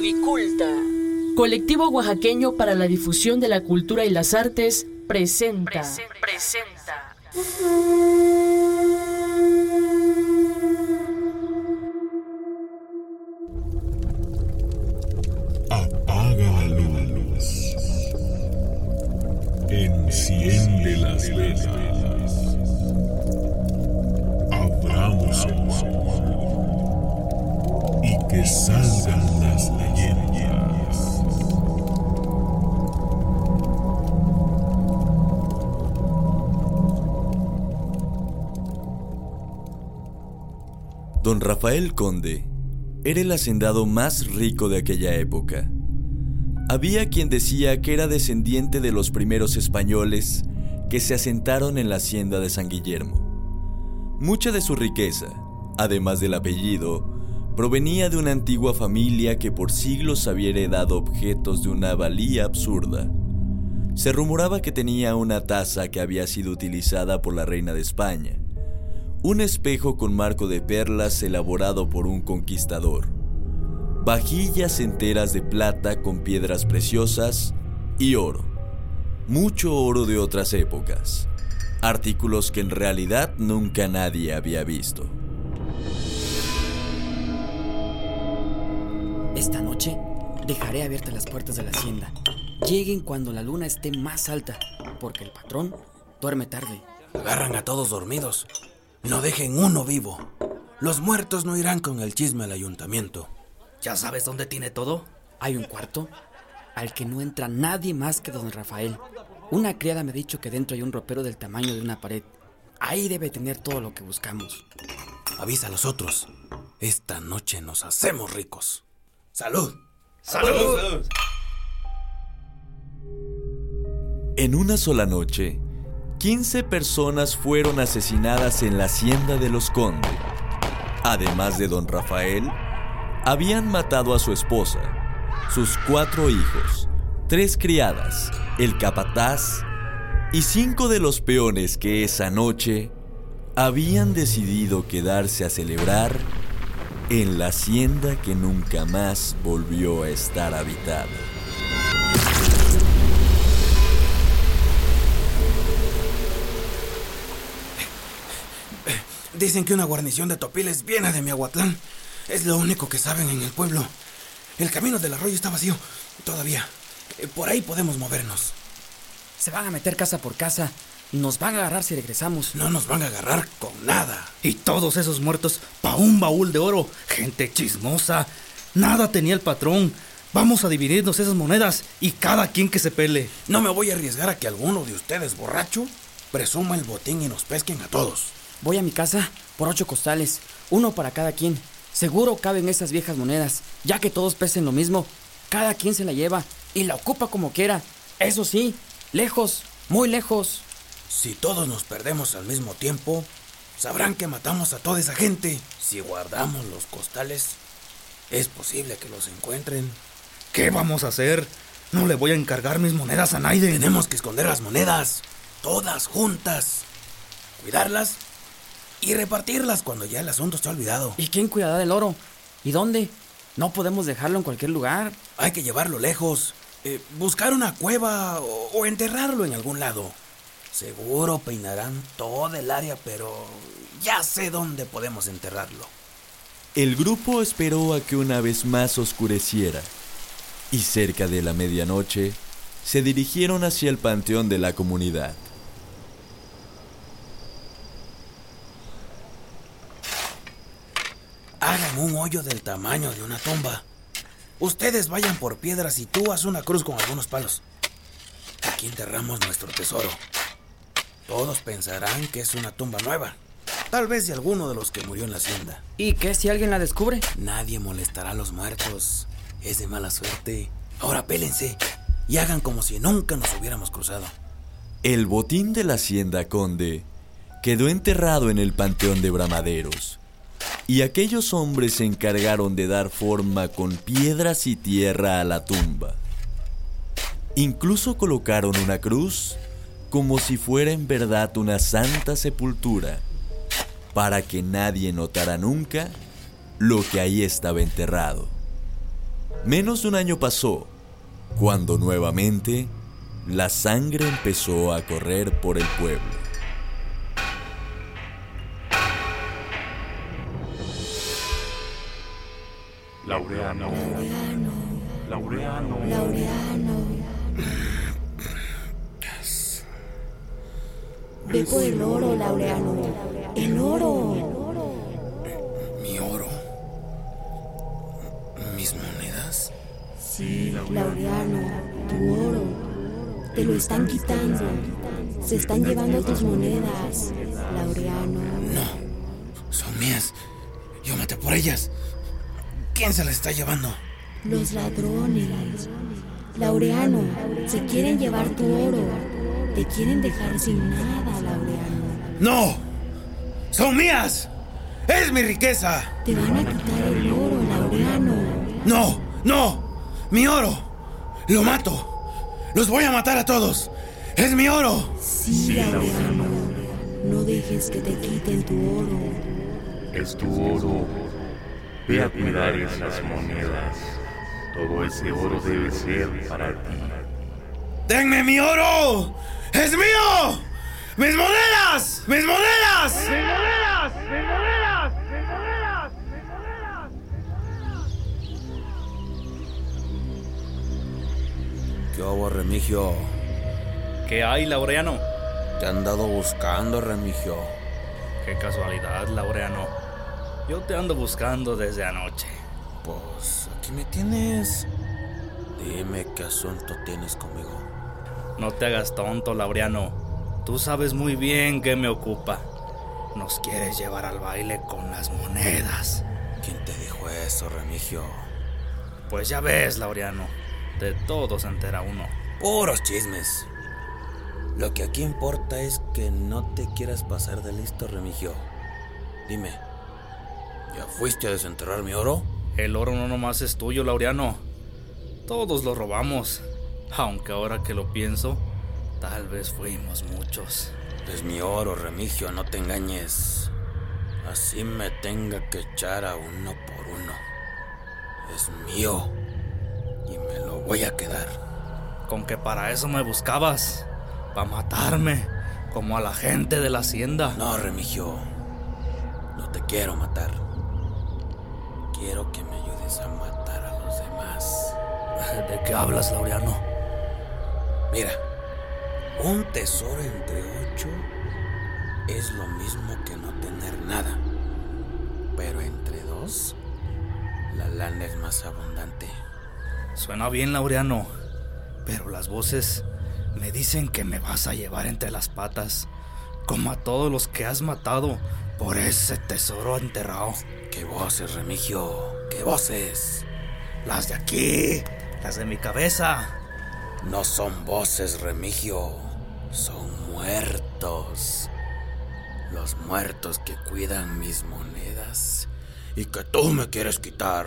Codiculta. Colectivo oaxaqueño para la difusión de la cultura y las artes presenta. presenta. Apaga la luz. Enciende las velas. Abramos el y que salgan las leyendas. Don Rafael Conde era el hacendado más rico de aquella época. Había quien decía que era descendiente de los primeros españoles que se asentaron en la hacienda de San Guillermo. Mucha de su riqueza, además del apellido, provenía de una antigua familia que por siglos había heredado objetos de una valía absurda. Se rumoraba que tenía una taza que había sido utilizada por la reina de España, un espejo con marco de perlas elaborado por un conquistador, vajillas enteras de plata con piedras preciosas y oro, mucho oro de otras épocas, artículos que en realidad nunca nadie había visto. Esta noche dejaré abiertas las puertas de la hacienda. Lleguen cuando la luna esté más alta, porque el patrón duerme tarde. Agarran a todos dormidos. No dejen uno vivo. Los muertos no irán con el chisme al ayuntamiento. ¿Ya sabes dónde tiene todo? Hay un cuarto al que no entra nadie más que don Rafael. Una criada me ha dicho que dentro hay un ropero del tamaño de una pared. Ahí debe tener todo lo que buscamos. Avisa a los otros. Esta noche nos hacemos ricos. ¡Salud! ¡Salud! En una sola noche, 15 personas fueron asesinadas en la hacienda de los Conde. Además de don Rafael, habían matado a su esposa, sus cuatro hijos, tres criadas, el capataz y cinco de los peones que esa noche habían decidido quedarse a celebrar en la hacienda que nunca más volvió a estar habitada. Dicen que una guarnición de topiles viene de Miahuatlán. Es lo único que saben en el pueblo. El camino del arroyo está vacío. Todavía. Eh, Por ahí podemos movernos. Se van a meter casa por casa. Nos van a agarrar si regresamos. No nos van a agarrar con nada. Y todos esos muertos pa' un baúl de oro. Gente chismosa. Nada tenía el patrón. Vamos a dividirnos esas monedas y cada quien que se pele. No me voy a arriesgar a que alguno de ustedes, borracho, presuma el botín y nos pesquen a todos. Voy a mi casa por ocho costales, uno para cada quien. Seguro caben esas viejas monedas, ya que todos pesen lo mismo. Cada quien se la lleva y la ocupa como quiera. Eso sí, lejos, muy lejos. Si todos nos perdemos al mismo tiempo, sabrán que matamos a toda esa gente. Si guardamos los costales, es posible que los encuentren. ¿Qué vamos a hacer? No le voy a encargar mis monedas a nadie. Tenemos que esconder las monedas, todas juntas. Cuidarlas y repartirlas cuando ya el asunto esté olvidado. ¿Y quién cuidará del oro? ¿Y dónde? No podemos dejarlo en cualquier lugar. Hay que llevarlo lejos. eh, buscar una cueva o, o enterrarlo en algún lado. Seguro peinarán toda el área, pero ya sé dónde podemos enterrarlo. El grupo esperó a que una vez más oscureciera y cerca de la medianoche se dirigieron hacia el panteón de la comunidad. Un hoyo del tamaño de una tumba. Ustedes vayan por piedras y tú haz una cruz con algunos palos. Aquí enterramos nuestro tesoro. Todos pensarán que es una tumba nueva. Tal vez de alguno de los que murió en la hacienda. ¿Y qué si alguien la descubre? Nadie molestará a los muertos. Es de mala suerte. Ahora pélense y hagan como si nunca nos hubiéramos cruzado. El botín de la hacienda conde quedó enterrado en el panteón de Bramaderos, y aquellos hombres se encargaron de dar forma con piedras y tierra a la tumba. Incluso colocaron una cruz como si fuera en verdad una santa sepultura, para que nadie notara nunca lo que ahí estaba enterrado. Menos de un año pasó, cuando nuevamente la sangre empezó a correr por el pueblo. Laureano. Laureano. Laureano. Ve por el oro, Laureano. El oro. Mi oro. Mis monedas. Sí, Laureano, tu oro. Te lo están quitando. Se están llevando tus monedas, Laureano. No. Son mías. Yo maté por ellas. ¿Quién se las está llevando? Los ladrones. Laureano, se quieren llevar tu oro. Te quieren dejar sin nada, Laureano. ¡No! ¡Son mías! ¡Es mi riqueza! Te van a quitar el oro, Laureano. ¡No! ¡No! ¡Mi oro! ¡Lo mato! ¡Los voy a matar a todos! ¡Es mi oro! Sí, Laureano. No dejes que te quiten tu oro. Es tu oro. Ve a cuidar esas monedas. Todo ese oro debe ser para ti. ¡Denme mi oro! ¡Es mío! ¡Mis monedas! ¡Mis monedas! ¡Mis monedas! ¡Mis monedas! ¡Mis monedas! ¿Qué hago, Remigio? ¿Qué hay, Laureano? Te han dado buscando, Remigio. Qué casualidad, Laureano. Yo te ando buscando desde anoche. Pues aquí me tienes. Dime qué asunto tienes conmigo. No te hagas tonto, Laureano. Tú sabes muy bien qué me ocupa. Nos quieres llevar al baile con las monedas. ¿Quién te dijo eso, Remigio? Pues ya ves, Laureano. De todo se entera uno. Puros chismes. Lo que aquí importa es que no te quieras pasar de listo, Remigio. Dime, ¿ya fuiste a desenterrar mi oro? El oro no nomás es tuyo, Laureano. Todos lo robamos. Aunque ahora que lo pienso, tal vez fuimos muchos. Es mi oro, Remigio, no te engañes. Así me tenga que echar a uno por uno. Es mío. Y me lo voy a quedar. Con que para eso me buscabas. Para matarme. Como a la gente de la hacienda. No, Remigio. No te quiero matar. Quiero que me ayudes a matar a los demás. ¿De qué hablas, Laureano? Mira, un tesoro entre ocho es lo mismo que no tener nada. Pero entre dos, la lana es más abundante. Suena bien, Laureano. Pero las voces me dicen que me vas a llevar entre las patas. Como a todos los que has matado por ese tesoro enterrado. ¿Qué voces, Remigio? ¿Qué voces? Las de aquí. Las de mi cabeza. No son voces, Remigio. Son muertos. Los muertos que cuidan mis monedas y que tú me quieres quitar.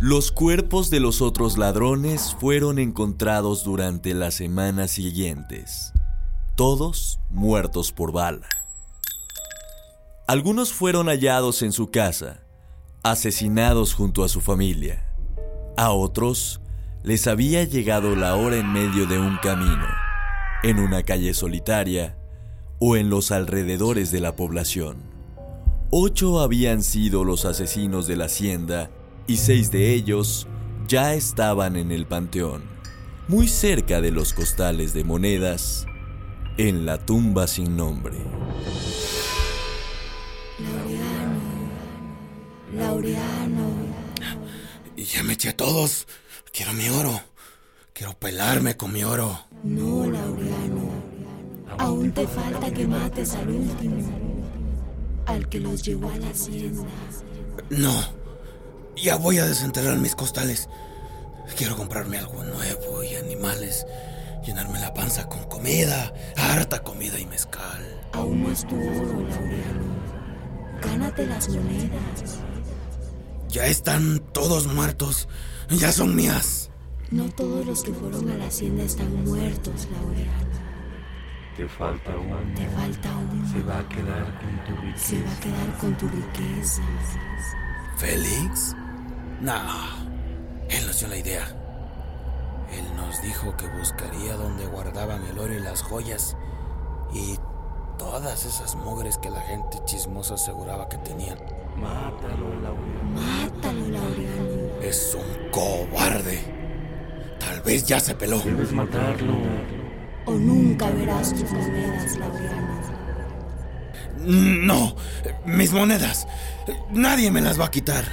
Los cuerpos de los otros ladrones fueron encontrados durante las semanas siguientes, todos muertos por bala. Algunos fueron hallados en su casa, asesinados junto a su familia. A otros les había llegado la hora en medio de un camino, en una calle solitaria o en los alrededores de la población. Ocho habían sido los asesinos de la hacienda y seis de ellos ya estaban en el panteón, muy cerca de los costales de monedas, en la tumba sin nombre. Laureano. Laureano. Y ya me eché a todos. Quiero mi oro. Quiero pelarme con mi oro. No, Laureano. Aún te falta que mates al último. Al que los llevó a la hacienda. No. Ya voy a desenterrar mis costales. Quiero comprarme algo nuevo y animales. Llenarme la panza con comida, harta comida y mezcal. Aún no es tu oro, Laureano. Gánate las monedas. Ya están todos muertos. Ya son mías. No todos los que fueron a la hacienda están muertos, Laureano. Te falta uno. Te falta uno. Se va a quedar con tu Se va riqueza. a quedar con tu riqueza. ¿Félix? No, él nos dio la idea. Él nos dijo que buscaría donde guardaban el oro y las joyas y todas esas mugres que la gente chismosa aseguraba que tenían. Mátalo, Laureano. Mátalo, Laureano. Es un cobarde. Tal vez ya se peló. Debes matarlo. O nunca verás tus monedas, Laureano. No, mis monedas. Nadie me las va a quitar.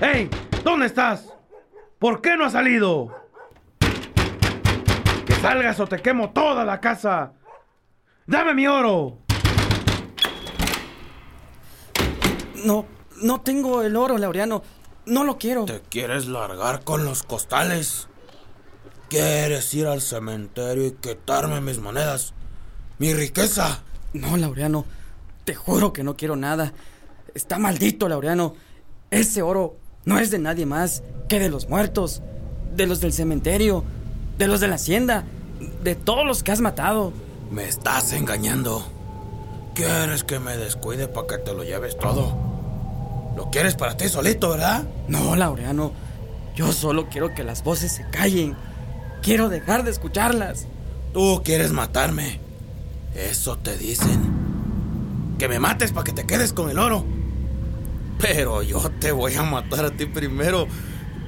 ¡Hey! ¿Dónde estás? ¿Por qué no has salido? Que salgas o te quemo toda la casa. ¡Dame mi oro! No, no tengo el oro, Laureano. No lo quiero. ¿Te quieres largar con los costales? ¿Quieres ir al cementerio y quitarme mis monedas? ¡Mi riqueza! No, Laureano. Te juro que no quiero nada. Está maldito, Laureano. Ese oro no es de nadie más que de los muertos, de los del cementerio, de los de la hacienda, de todos los que has matado. Me estás engañando. ¿Quieres que me descuide para que te lo lleves todo? Lo quieres para ti solito, ¿verdad? No, Laureano. Yo solo quiero que las voces se callen. Quiero dejar de escucharlas. Tú quieres matarme. Eso te dicen. Que me mates para que te quedes con el oro. Pero yo te voy a matar a ti primero.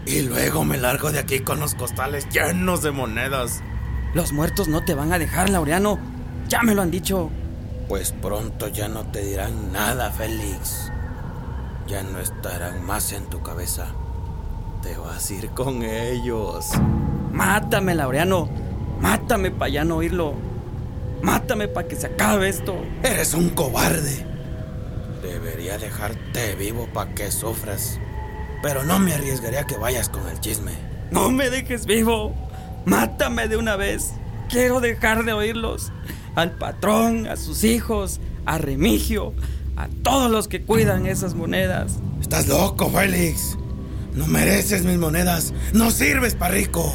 Y luego me largo de aquí con los costales llenos de monedas. Los muertos no te van a dejar, Laureano. Ya me lo han dicho. Pues pronto ya no te dirán nada, Félix. Ya no estarán más en tu cabeza. Te vas a ir con ellos. Mátame, Laureano. Mátame para ya no oírlo. Mátame para que se acabe esto. Eres un cobarde. Debería dejarte vivo para que sufras. Pero no me arriesgaría a que vayas con el chisme. No me dejes vivo. Mátame de una vez. Quiero dejar de oírlos. Al patrón, a sus hijos, a Remigio, a todos los que cuidan esas monedas. Estás loco, Félix. No mereces mis monedas. No sirves para rico.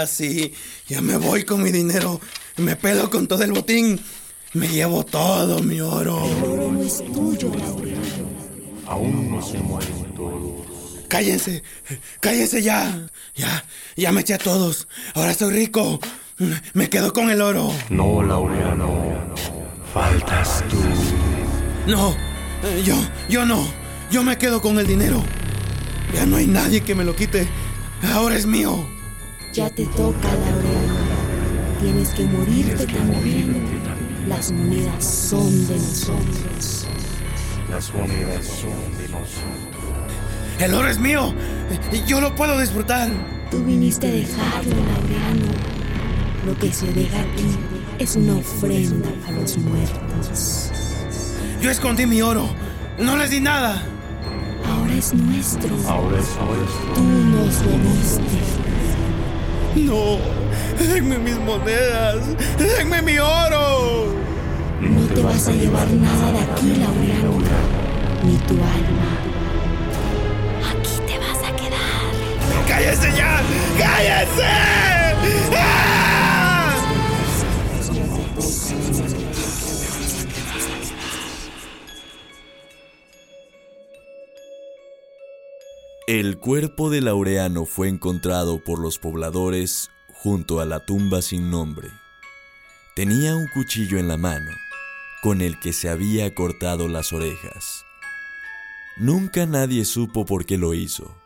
Ahora sí, ya me voy con mi dinero. Me pelo con todo el botín. Me llevo todo mi oro. El oro no es tuyo, Laureano. Aún no se mueren todos. Cállense, cállense ya. Ya, ya me eché a todos. Ahora soy rico. Me quedo con el oro. No, Laureano. Faltas tú. No, yo, yo no. Yo me quedo con el dinero. Ya no hay nadie que me lo quite. Ahora es mío. Ya te toca, Laureano. Tienes que morirte también. Las monedas son de nosotros. Las monedas son de nosotros. El oro es mío. Yo lo puedo disfrutar. Tú viniste a dejarlo, Laureano. Lo que se deja aquí es una ofrenda a los muertos. Yo escondí mi oro. No les di nada. Ahora es nuestro. Ahora es nuestro. Tú nos lo diste. No. Denme mis monedas. Denme mi oro. No te vas a llevar nada de aquí, Laureano. Ni tu alma. Aquí te vas a quedar. ¡Cállese ya! ¡Cállese! ¡Ah! El cuerpo de Laureano fue encontrado por los pobladores junto a la tumba sin nombre. Tenía un cuchillo en la mano, con el que se había cortado las orejas. Nunca nadie supo por qué lo hizo,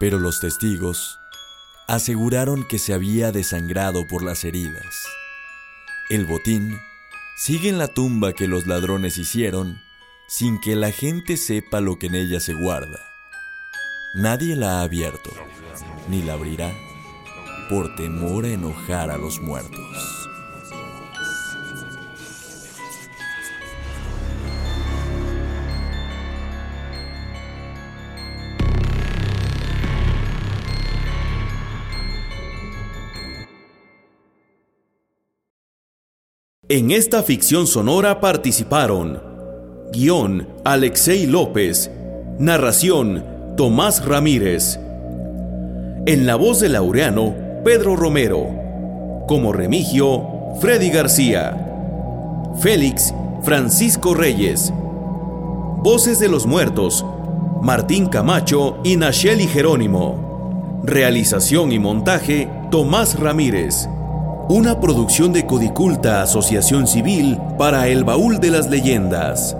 pero los testigos aseguraron que se había desangrado por las heridas. El botín sigue en la tumba que los ladrones hicieron sin que la gente sepa lo que en ella se guarda. Nadie la ha abierto, ni la abrirá, por temor a enojar a los muertos. En esta ficción sonora participaron guion Alexei López, narración Tomás Ramírez. En la voz de Laureano Pedro Romero. Como Remigio Freddy García. Félix Francisco Reyes. Voces de los Muertos Martín Camacho y Nacheli Jerónimo. Realización y montaje Tomás Ramírez. Una producción de Codiculta Asociación Civil para el Baúl de las Leyendas.